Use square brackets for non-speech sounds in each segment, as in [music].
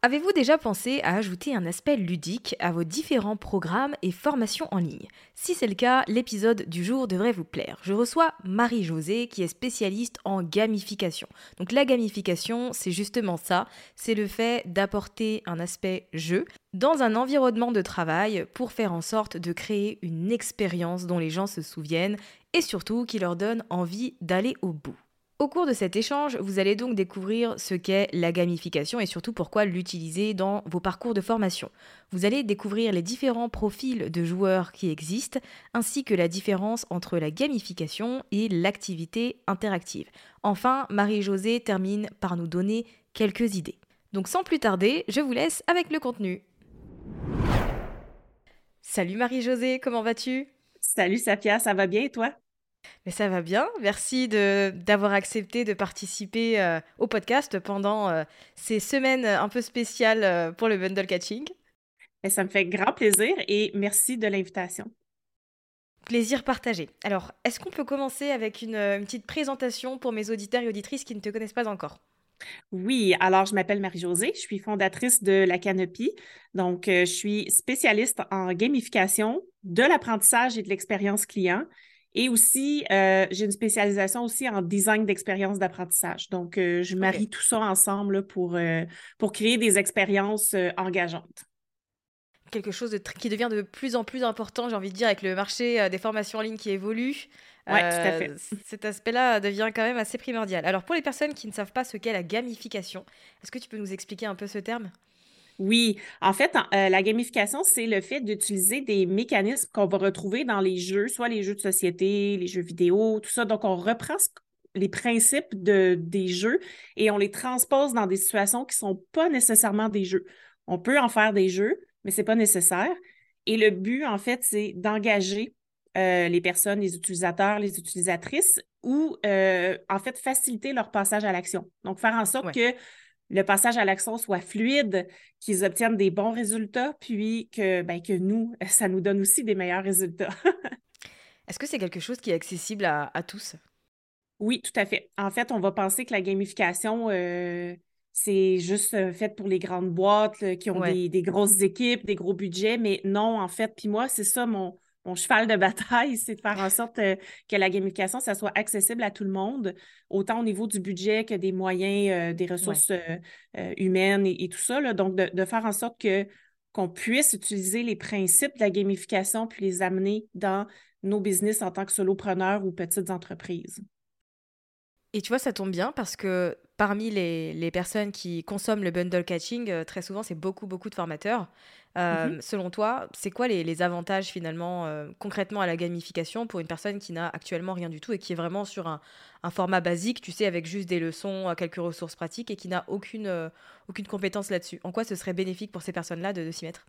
Avez-vous déjà pensé à ajouter un aspect ludique à vos différents programmes et formations en ligne? Si c'est le cas, l'épisode du jour devrait vous plaire. Je reçois Marie-Josée qui est spécialiste en gamification. Donc la gamification, c'est justement ça, c'est le fait d'apporter un aspect jeu dans un environnement de travail pour faire en sorte de créer une expérience dont les gens se souviennent et surtout qui leur donne envie d'aller au bout. Au cours de cet échange, vous allez donc découvrir ce qu'est la gamification et surtout pourquoi l'utiliser dans vos parcours de formation. Vous allez découvrir les différents profils de joueurs qui existent, ainsi que la différence entre la gamification et l'activité interactive. Enfin, Marie-Josée termine par nous donner quelques idées. Donc sans plus tarder, je vous laisse avec le contenu. Salut Marie-Josée, comment vas-tu? Salut Safia, ça va bien et toi? Mais ça va bien. Merci d'avoir accepté de participer euh, au podcast pendant euh, ces semaines un peu spéciales euh, pour le bundle catching. Et ça me fait grand plaisir et merci de l'invitation. Plaisir partagé. Alors, est-ce qu'on peut commencer avec une, une, petite présentation pour mes auditeurs et auditrices qui ne te connaissent pas encore? Oui, alors je m'appelle Marie-Josée, je suis fondatrice de la Canopy. Donc, je suis spécialiste en gamification de l'apprentissage et de l'expérience client. Et aussi, euh, j'ai une spécialisation aussi en design d'expérience d'apprentissage. Donc, euh, je marie tout ça ensemble pour, euh, pour créer des expériences engageantes. Quelque chose de qui devient de plus en plus important, j'ai envie de dire, avec le marché des formations en ligne qui évolue. Oui, tout à fait. Cet aspect-là devient quand même assez primordial. Alors, pour les personnes qui ne savent pas ce qu'est la gamification, est-ce que tu peux nous expliquer un peu ce terme? Oui, en fait, euh, la gamification, c'est le fait d'utiliser des mécanismes qu'on va retrouver dans les jeux, soit les jeux de société, les jeux vidéo, tout ça. Donc, on reprend les principes de, des jeux et on les transpose dans des situations qui ne sont pas nécessairement des jeux. On peut en faire des jeux, mais ce n'est pas nécessaire. Et le but, en fait, c'est d'engager euh, les personnes, les utilisateurs, les utilisatrices ou, euh, en fait, faciliter leur passage à l'action. Donc, faire en sorte que le passage à l'action soit fluide, qu'ils obtiennent des bons résultats, puis que, ben, que nous, [laughs] ça nous donne aussi des meilleurs résultats. [laughs] Est-ce que c'est quelque chose qui est accessible à, tous? Oui, tout à fait. En fait, on va penser que la gamification, euh, c'est juste euh, fait pour les grandes boîtes qui ont des, des, grosses équipes, des gros budgets, mais non, en fait. Puis moi, c'est ça mon, mon cheval de bataille, c'est de faire en sorte euh, que la gamification, ça soit accessible à tout le monde, autant au niveau du budget que des moyens, euh, des ressources euh, humaines et, tout ça. Donc, de, faire en sorte que qu'on puisse utiliser les principes de la gamification puis les amener dans nos business en tant que solopreneur ou petites entreprises. Et tu vois, ça tombe bien parce que parmi les, personnes qui consomment le bundle catching, euh, très souvent, c'est beaucoup, beaucoup de formateurs. Euh, mhm. Selon toi, c'est quoi les, avantages finalement euh, concrètement à la gamification pour une personne qui n'a actuellement rien du tout et qui est vraiment sur un, format basique, tu sais, avec juste des leçons, quelques ressources pratiques et qui n'a aucune, aucune compétence là-dessus? En quoi ce serait bénéfique pour ces personnes-là de s'y mettre?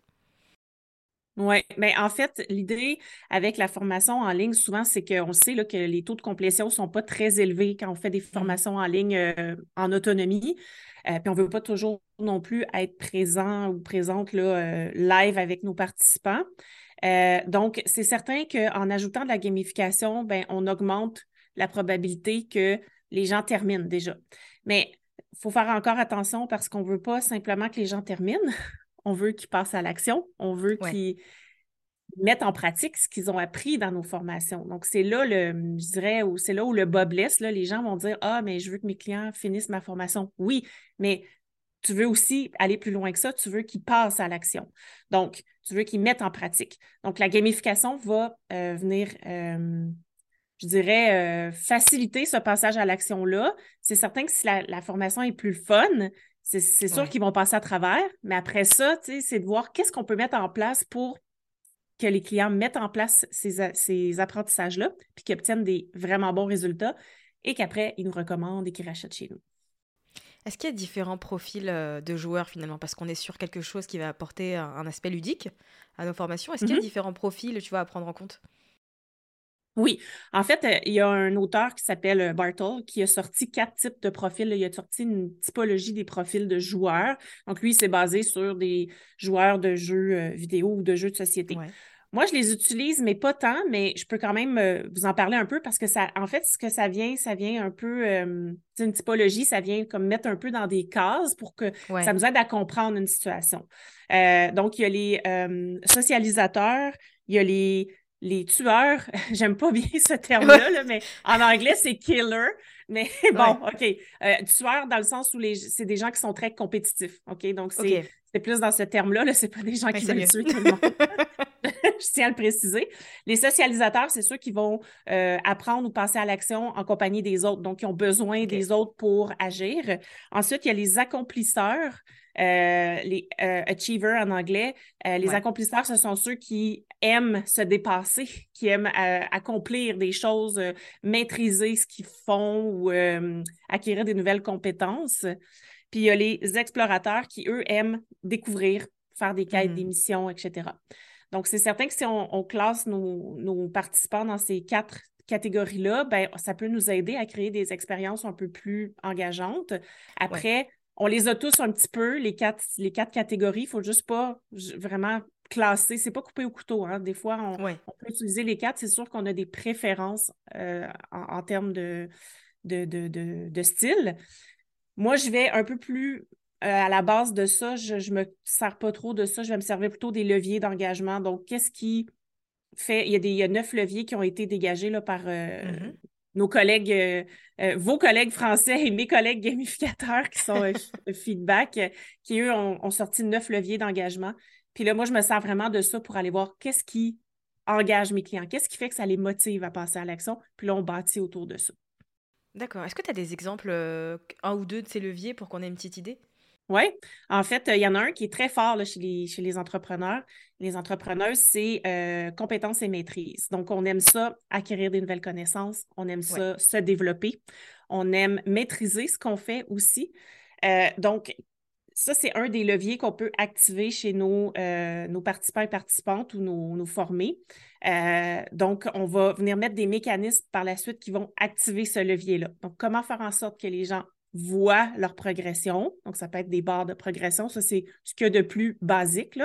Oui, mais en fait, l'idée avec la formation en ligne, souvent, c'est qu'on sait là, que les taux de complétion ne sont pas très élevés quand on fait des mmh. formations en ligne euh, en autonomie. Euh, puis on ne veut pas toujours non plus être présent ou présente là, euh, live avec nos participants. donc, c'est certain qu'en ajoutant de la gamification, ben, on augmente la probabilité que les gens terminent déjà. Mais il faut faire encore attention parce qu'on ne veut pas simplement que les gens terminent. On veut qu'ils passent à l'action. On veut qu'ils mettent en pratique ce qu'ils ont appris dans nos formations. Donc, c'est là, le, je dirais, c'est là où le bas blesse. Là, les gens vont dire Ah, mais je veux que mes clients finissent ma formation. Oui, mais tu veux aussi aller plus loin que ça. Tu veux qu'ils passent à l'action. Donc, tu veux qu'ils mettent en pratique. Donc, la gamification va euh, venir. Euh, je dirais, euh, faciliter ce passage à l'action-là. C'est certain que si la, la, formation est plus fun, c'est sûr qu'ils vont passer à travers, mais après ça, c'est de voir qu'est-ce qu'on peut mettre en place pour que les clients mettent en place ces, apprentissages-là, puis qu'ils obtiennent des vraiment bons résultats et qu'après, ils nous recommandent et qu'ils rachètent chez nous. Est-ce qu'il y a différents profils euh, de joueurs finalement? Parce qu'on est sur quelque chose qui va apporter un, aspect ludique à nos formations. Est-ce qu'il y a mm-hmm. différents profils, tu vois, à prendre en compte? Oui, en fait, euh, il y a un auteur qui s'appelle euh, Bartle qui a sorti quatre types de profils. Il a sorti une typologie des profils de joueurs. Donc, lui, c'est basé sur des joueurs de jeux euh, vidéo ou de jeux de société. Moi, je les utilise, mais pas tant, mais je peux quand même vous en parler un peu parce que ça, en fait, ce que ça vient, ça vient un peu, c'est une typologie, ça vient comme mettre un peu dans des cases pour que ça nous aide à comprendre une situation. donc, il y a les socialisateurs, il y a les les tueurs, [laughs] j'aime pas bien ce terme-là, mais en anglais, c'est killer. Mais [laughs] bon, OK. Euh, tueurs dans le sens où les, c'est des gens qui sont très compétitifs. OK? Donc, c'est, plus dans ce terme-là. -là, c'est pas des gens qui veulent tuer tout le monde. [laughs] Je tiens à le préciser. Les socialisateurs, c'est ceux qui vont euh, apprendre ou passer à l'action en compagnie des autres, donc qui ont besoin des autres pour agir. Ensuite, il y a les accomplisseurs. Euh, les euh, achievers en anglais. Euh, les accomplisseurs, ce sont ceux qui aiment se dépasser, [laughs] qui aiment accomplir des choses, maîtriser ce qu'ils font ou acquérir des nouvelles compétences. Puis il y a les explorateurs qui, eux, aiment découvrir, faire des quêtes, des mm-hmm. missions, etc. Donc, c'est certain que si on, classe nos, participants dans ces quatre catégories-là, ben, ça peut nous aider à créer des expériences un peu plus engageantes. Après, on les a tous un petit peu, les quatre, les quatre catégories. Il ne faut juste pas vraiment classer. C'est pas coupé au couteau. Hein. Des fois, on, peut utiliser les quatre. C'est sûr qu'on a des préférences euh, en, termes de, de, style. Moi, je vais un peu plus euh, à la base de ça. Je ne me sers pas trop de ça. Je vais me servir plutôt des leviers d'engagement. Donc, qu'est-ce qui fait. Il y, a des, neuf leviers qui ont été dégagés là, par, euh, mm-hmm nos collègues, euh, euh, vos collègues français et mes collègues gamificateurs qui sont euh, [laughs] feedback, qui eux ont, sorti neuf leviers d'engagement. Puis là, moi, je me sers vraiment de ça pour aller voir qu'est-ce qui engage mes clients, qu'est-ce qui fait que ça les motive à passer à l'action. Puis là, on bâtit autour de ça. D'accord. Est-ce que tu as des exemples, un ou deux de ces leviers pour qu'on ait une petite idée? Oui, en fait, il y en a un qui est très fort chez, les, chez les entrepreneurs. Les entrepreneurs, c'est euh, compétences et maîtrise. Donc, on aime ça, acquérir des nouvelles connaissances, on aime ça, se développer, on aime maîtriser ce qu'on fait aussi. Euh, donc, ça, c'est un des leviers qu'on peut activer chez nos, euh, nos participants et participantes ou nos, nos formés. donc, on va venir mettre des mécanismes par la suite qui vont activer ce levier-là. Donc, comment faire en sorte que les gens voient leur progression. Donc, ça peut être des barres de progression. Ça, c'est ce qu'il y a de plus basique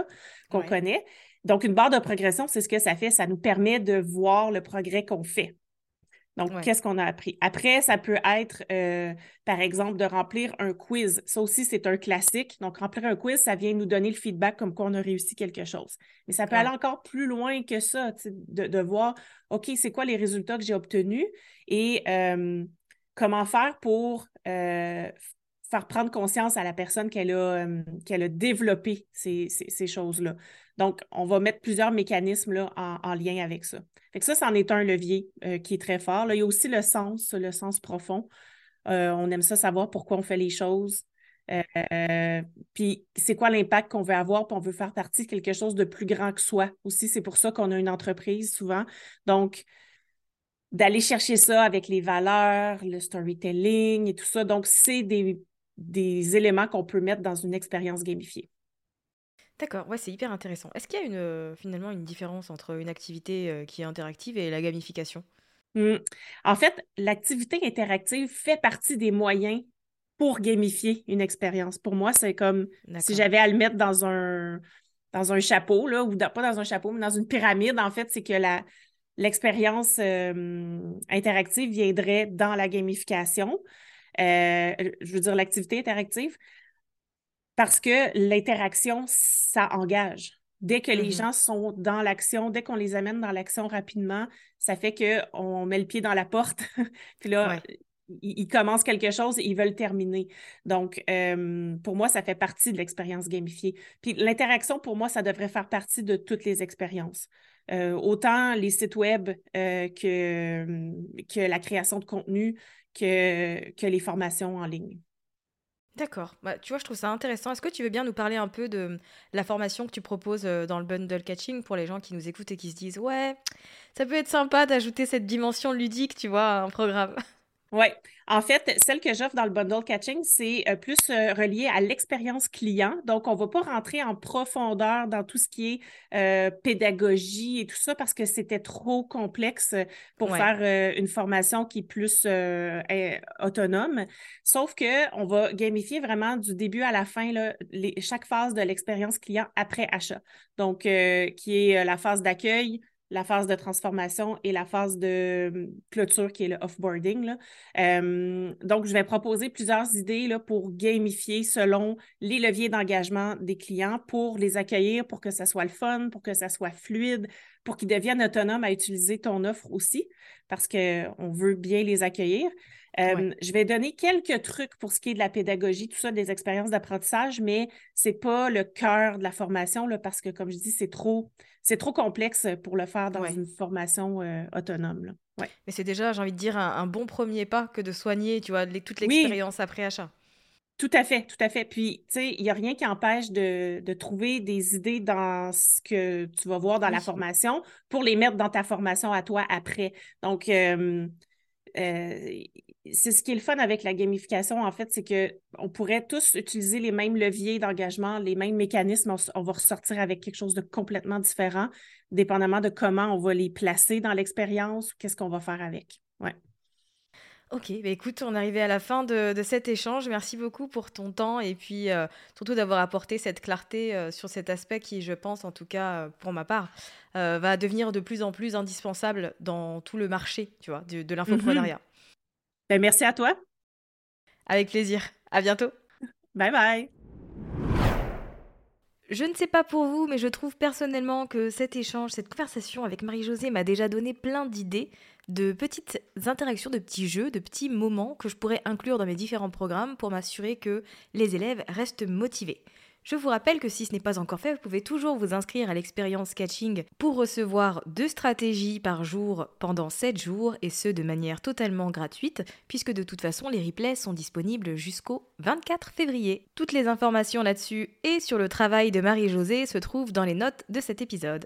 qu'on connaît. Donc, une barre de progression, c'est ce que ça fait. Ça nous permet de voir le progrès qu'on fait. Donc, qu'est-ce qu'on a appris? Après, ça peut être, euh, par exemple, de remplir un quiz. Ça aussi, c'est un classique. Donc, remplir un quiz, ça vient nous donner le feedback comme quoi on a réussi quelque chose. Mais ça peut aller encore plus loin que ça, de, de, voir, OK, c'est quoi les résultats que j'ai obtenus et euh, comment faire pour euh, faire prendre conscience à la personne qu'elle a, qu'elle a développé ces, choses-là. Donc, on va mettre plusieurs mécanismes là, en, lien avec ça. Fait que ça, c'en est un levier qui est très fort. Là, il y a aussi le sens, le sens profond. on aime ça savoir pourquoi on fait les choses. Euh, puis c'est quoi l'impact qu'on veut avoir, puis on veut faire partie de quelque chose de plus grand que soi aussi. C'est pour ça qu'on a une entreprise souvent. Donc, d'aller chercher ça avec les valeurs, le storytelling et tout ça. Donc, c'est des, des éléments qu'on peut mettre dans une expérience gamifiée. D'accord, ouais, c'est hyper intéressant. Est-ce qu'il y a une, euh, finalement une différence entre une activité euh, qui est interactive et la gamification? Mmh. En fait, l'activité interactive fait partie des moyens pour gamifier une expérience. Pour moi, c'est comme si j'avais à le mettre dans un, dans un chapeau, là, ou pas dans un chapeau, mais dans une pyramide, en fait, c'est que la, l'expérience euh, interactive viendrait dans la gamification. Euh, je veux dire, l'activité interactive, parce que l'interaction, ça engage. Dès que les mm-hmm. gens sont dans l'action, dès qu'on les amène dans l'action rapidement, ça fait qu'on met le pied dans la porte. [laughs] Puis là, ils, commencent quelque chose et ils veulent terminer. Donc, euh, pour moi, ça fait partie de l'expérience gamifiée. Puis l'interaction, pour moi, ça devrait faire partie de toutes les expériences. Euh, autant les sites web euh, que, que la création de contenu, que, que les formations en ligne. D'accord. Bah, tu vois, je trouve ça intéressant. Est-ce que tu veux bien nous parler un peu de la formation que tu proposes dans le bundle catching pour les gens qui nous écoutent et qui se disent Ouais, ça peut être sympa d'ajouter cette dimension ludique, tu vois, à un programme? Oui. En fait, celle que j'offre dans le bundle catching, c'est euh, plus euh, relié à l'expérience client. Donc, on ne va pas rentrer en profondeur dans tout ce qui est euh, pédagogie et tout ça parce que c'était trop complexe pour faire une formation qui est plus autonome. Sauf qu'on va gamifier vraiment du début à la fin là, chaque phase de l'expérience client après achat. Donc, qui est la phase d'accueil, la phase de transformation et la phase de hum, clôture qui est le offboarding. Euh, donc, je vais proposer plusieurs idées là, pour gamifier selon les leviers d'engagement des clients pour les accueillir, pour que ça soit le fun, pour que ça soit fluide, pour qu'ils deviennent autonomes à utiliser ton offre aussi, parce qu'on veut bien les accueillir. Euh, je vais donner quelques trucs pour ce qui est de la pédagogie, tout ça, des expériences d'apprentissage, mais ce n'est pas le cœur de la formation, là, parce que, comme je dis, c'est trop, c'est trop complexe pour le faire dans une formation euh, autonome. Là. Ouais. Mais c'est déjà, j'ai envie de dire, un, bon premier pas que de soigner, tu vois, toute l'expérience après achat. Tout à fait, tout à fait. Puis, tu sais, il n'y a rien qui empêche de, trouver des idées dans ce que tu vas voir dans la formation pour les mettre dans ta formation à toi après. Donc, euh, euh, c'est ce qui est le fun avec la gamification, en fait, c'est qu'on pourrait tous utiliser les mêmes leviers d'engagement, les mêmes mécanismes. On, va ressortir avec quelque chose de complètement différent, dépendamment de comment on va les placer dans l'expérience ou qu'est-ce qu'on va faire avec. Ouais. Ok, bah écoute, on est arrivé à la fin de, cet échange. Merci beaucoup pour ton temps et puis euh, surtout d'avoir apporté cette clarté euh, sur cet aspect qui, je pense, en tout cas pour ma part, va devenir de plus en plus indispensable dans tout le marché, tu vois, de, de l'infoprenariat. Ben, merci à toi. Avec plaisir. À bientôt. Bye bye. Je ne sais pas pour vous, mais je trouve personnellement que cet échange, cette conversation avec Marie-Josée m'a déjà donné plein d'idées, de petites interactions, de petits jeux, de petits moments que je pourrais inclure dans mes différents programmes pour m'assurer que les élèves restent motivés. Je vous rappelle que si ce n'est pas encore fait, vous pouvez toujours vous inscrire à l'expérience catching pour recevoir deux stratégies par jour pendant 7 jours et ce de manière totalement gratuite puisque de toute façon les replays sont disponibles jusqu'au 24 février. Toutes les informations là-dessus et sur le travail de Marie-Josée se trouvent dans les notes de cet épisode.